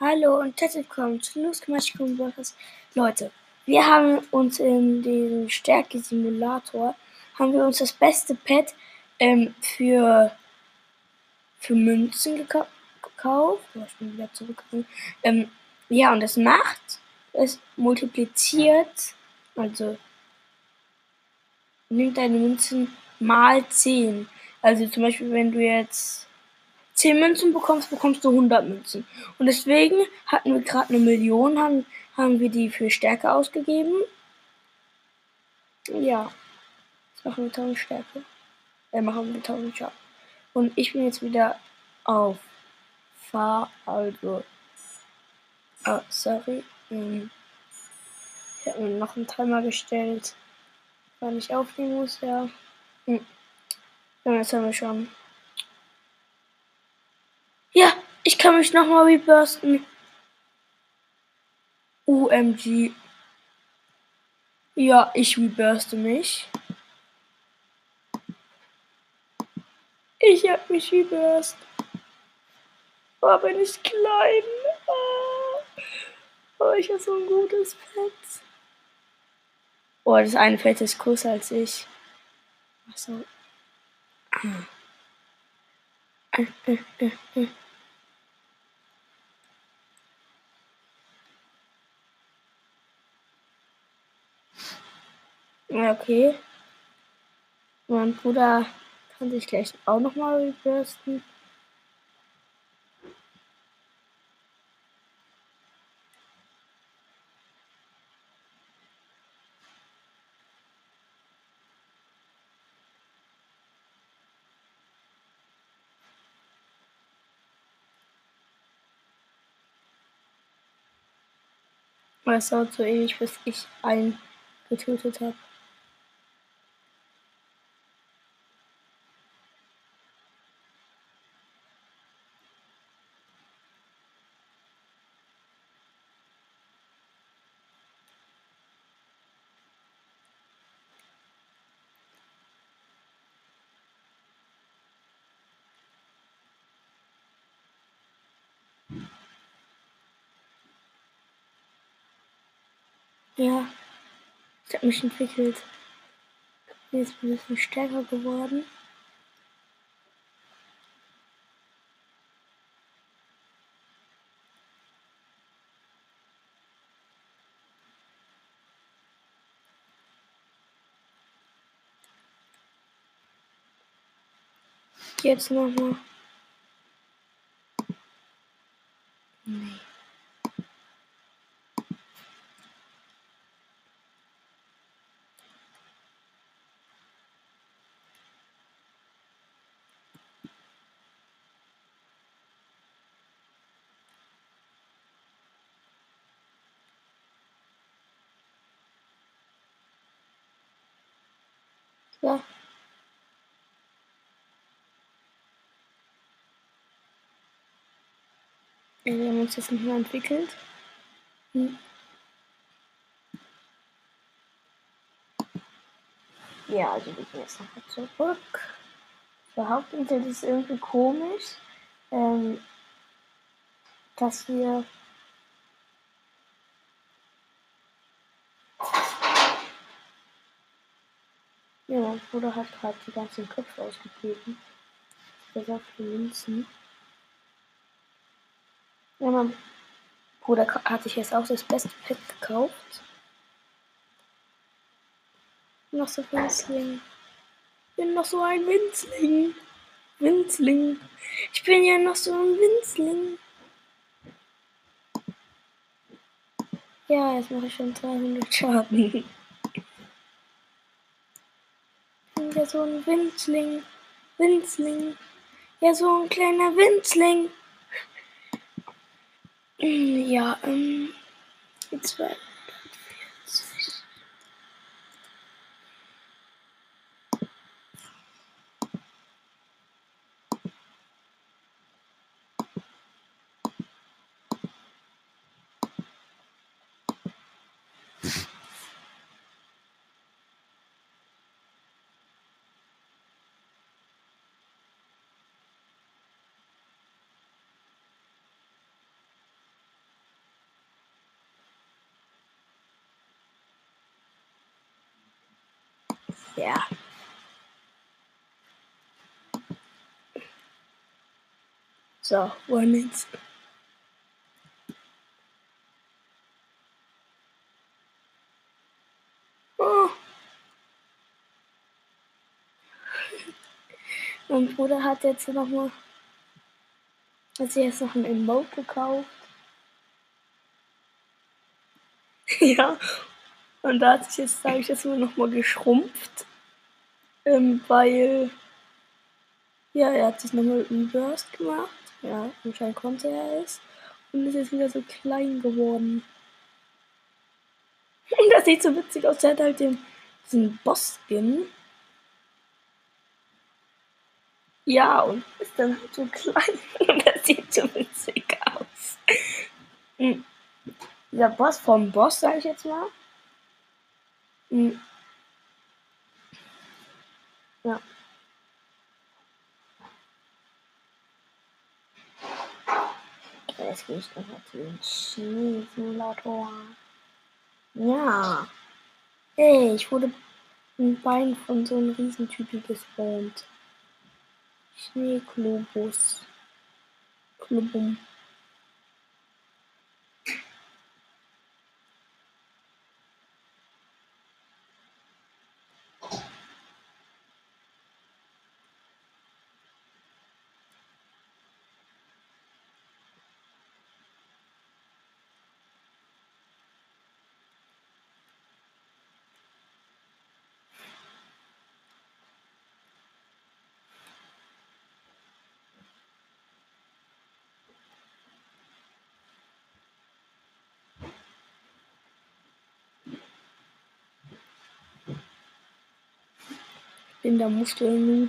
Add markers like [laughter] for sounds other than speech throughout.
Hallo und herzlich willkommen zu Losgemaschkum Podcast. Leute, wir haben uns in dem Stärke-Simulator haben wir uns das beste Pad ähm, für, für Münzen gekau gekauft. Oh, ich bin wieder zurückgegangen. Ähm, ja, und das macht, es multipliziert, also nimmt deine Münzen mal 10. Also zum Beispiel, wenn du jetzt 10 Münzen bekommst, bekommst du 100 Münzen. Und deswegen hatten wir gerade eine Million, haben, haben wir die für Stärke ausgegeben. Ja. Jetzt machen wir 1000 Stärke. Äh, machen wir 1000 Schaden. Und ich bin jetzt wieder auf Fahr, also. Ah, sorry. Ähm, ich habe mir noch einen Timer gestellt, weil ich aufnehmen muss, ja. Hm. Ja, jetzt haben wir schon ja, ich kann mich nochmal rebursten. UMG. Ja, ich reburste mich. Ich hab mich reburst. Oh, bin ich klein. Oh ich hab so ein gutes Pet. Oh, das eine Pet ist größer als ich. Achso. Ah. Äh, äh, äh, äh. Okay. Mein Bruder kann sich gleich auch nochmal rebürsten. Es dauert so ewig, bis ich einen getötet habe. Ja, ich habe mich entwickelt. Bin jetzt ein bisschen stärker geworden. Jetzt nochmal. Ja. Wir haben uns jetzt nicht mehr entwickelt. Hm. Ja, also wir gehen jetzt nochmal zurück. Der Hauptinsel ist irgendwie komisch, ähm, dass wir Ja, mein Bruder hat gerade die ganzen Köpfe ausgegeben. Der sagt für Münzen. Ja, mein Bruder hat sich jetzt auch das beste Pet gekauft. Noch so Winzling. Ich bin noch so ein Winzling. Winzling. Ich bin ja noch so ein Winzling. Ja, jetzt mache ich schon 200 Schaden. [laughs] so ein Winzling. Winzling. Ja, so ein kleiner Winzling. Ja, ähm, jetzt war Ja. So, jetzt. Oh. Mein Bruder hat jetzt nochmal, hat sich jetzt noch ein Emote gekauft. [laughs] ja, und da hat sich jetzt, sage ich jetzt mal, nochmal geschrumpft. Ähm, weil, ja, er hat sich nochmal Reburst gemacht. Ja, anscheinend konnte er es. Und ist jetzt wieder so klein geworden. [laughs] Und das sieht so witzig aus. Er hat halt den, diesen Boss-Skin. Ja, und ist dann halt so klein. [laughs] Und das sieht so witzig aus. Hm. Dieser Boss vom Boss, sag ich jetzt mal. Hm. Ja. Jetzt gehe ich nochmal zu den Schneesimulator. Ja. Ey, ich wurde ein Bein von so einem Riesentypi gespawnt. Schneeklobus. Klubum. Bin der Muskel-Noob.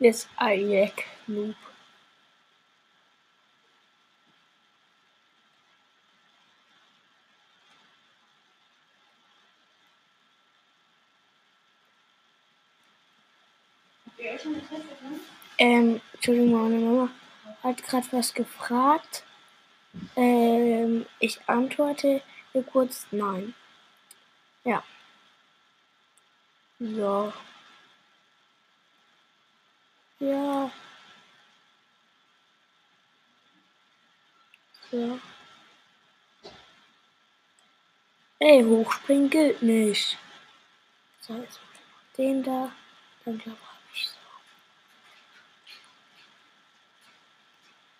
Jetzt Ayek-Noob. Ähm, Entschuldigung, meine Mama hat gerade was gefragt. Ähm, ich antworte ihr kurz nein. Ja. So. Ja. So. Ey, hochspringen gilt nicht. So, jetzt den da. Dann glaube ich so.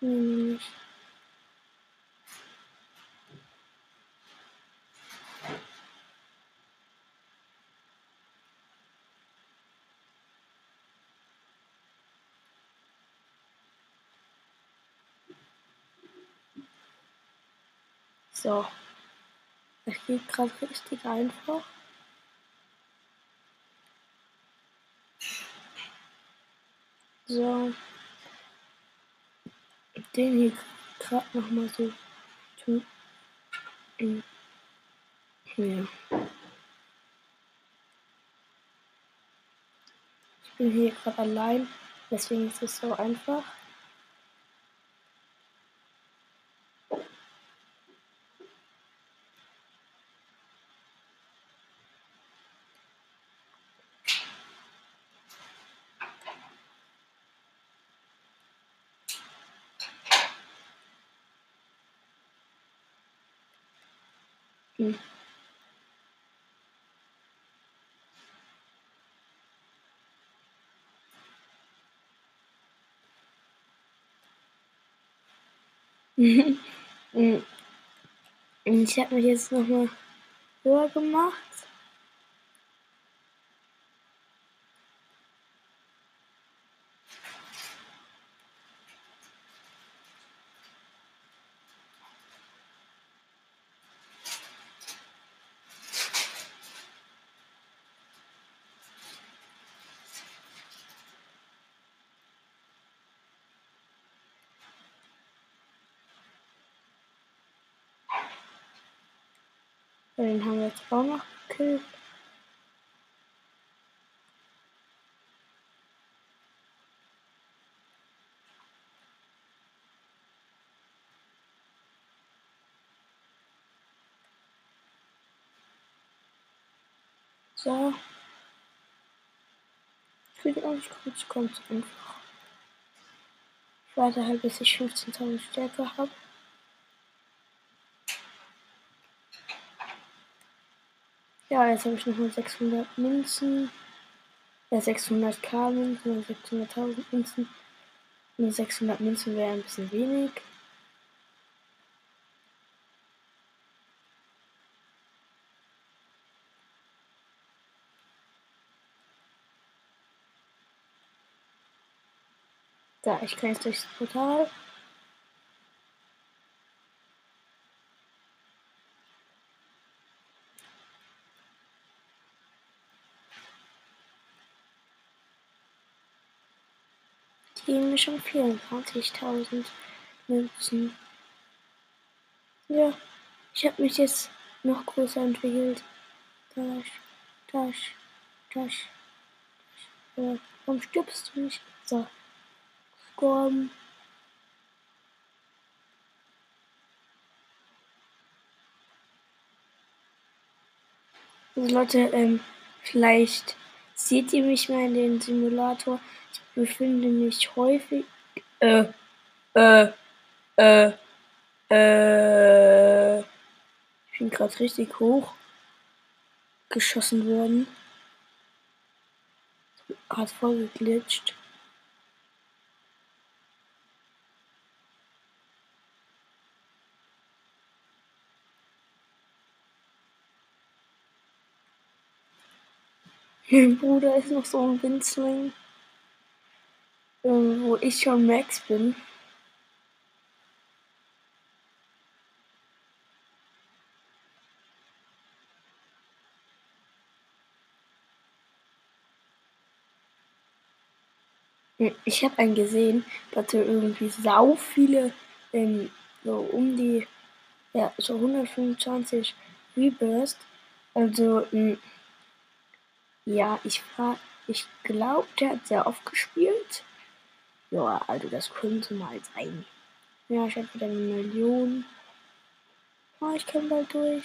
Nee, nicht. So. Das geht gerade richtig einfach. So. Den hier gerade noch mal so. Ja. Ich bin hier gerade allein, deswegen ist es so einfach. Hm. Hm. [laughs] ich habe mich jetzt noch mal höher gemacht. Den haben wir jetzt auch noch gekillt. So. spiele eigentlich kurz, kommt einfach. Ich warte halt, bis ich 15.000 Stärke habe. Ja, jetzt habe ich nochmal 600 Münzen. Ja, 600k Münzen, 600.000 Münzen. Und 600 Münzen wäre ein bisschen wenig. Da, ich kann jetzt durchs Portal. Die geben mir schon 24.000 Münzen. Ja, ich habe mich jetzt noch größer entwickelt. Das, das, das. das. Warum stirbst du nicht? So gestorben. Also Leute, ähm, vielleicht seht ihr mich mal in den Simulator. Ich befinde mich häufig. Äh, äh, äh, äh. Ich bin gerade richtig hoch geschossen worden. Hat voll geglitscht. Mein Bruder ist noch so ein Winzling, wo ich schon Max bin. Ich habe einen gesehen, der hatte irgendwie sau viele, ähm, so um die, ja, so 125 Reburst. Also, ähm, ja, ich war, ich glaube, der hat sehr oft gespielt. Ja, also das könnte mal sein. Ja, ich habe wieder eine Million. Oh, ich kann bald durch.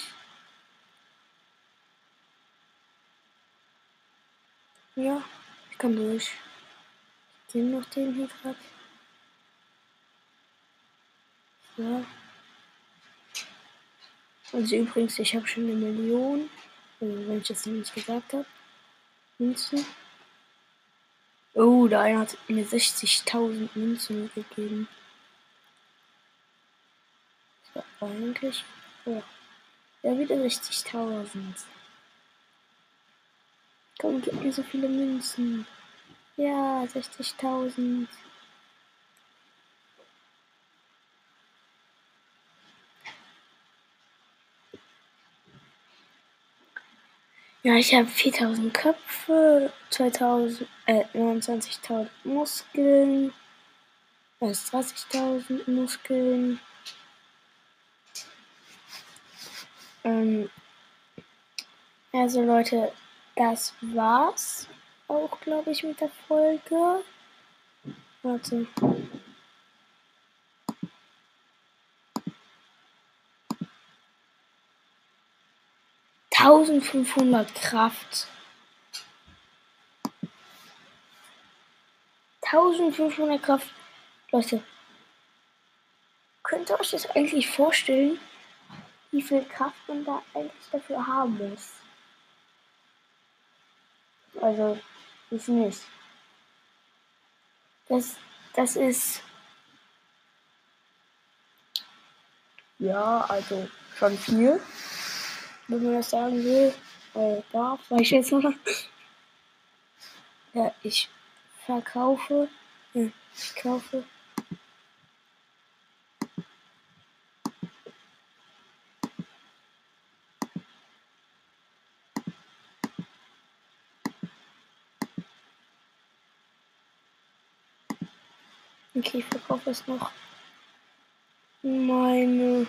Ja, ich kann durch. Ich nehme noch den hier gerade. So. Also übrigens, ich habe schon eine Million. Also wenn ich das nicht gesagt habe. Münzen. Oh, da einer hat mir 60.000 Münzen gegeben. Das war eigentlich. Oh. Ja, wieder 60.000. Komm, gib mir so viele Münzen. Ja, 60.000. Ja, ich habe 4000 Köpfe, 2000, äh, 29.000 Muskeln, also 30.000 Muskeln. Ähm, also Leute, das war's auch, glaube ich, mit der Folge. Warte. 1500 Kraft. 1500 Kraft. Leute, könnt ihr euch das eigentlich vorstellen, wie viel Kraft man da eigentlich dafür haben muss? Also, ich nicht. Das, das ist. Ja, also schon viel wenn man das sagen will, äh, darf, sag ich jetzt mal. Ja, ich verkaufe, ich kaufe. Okay, ich verkaufe es noch meine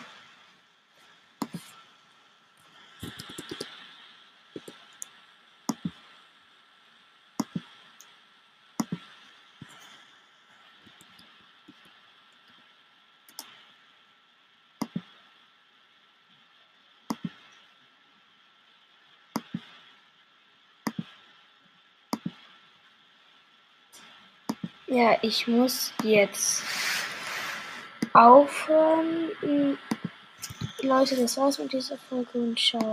Ja, ich muss jetzt aufhören. Leute, das war's mit dieser Folge und ciao.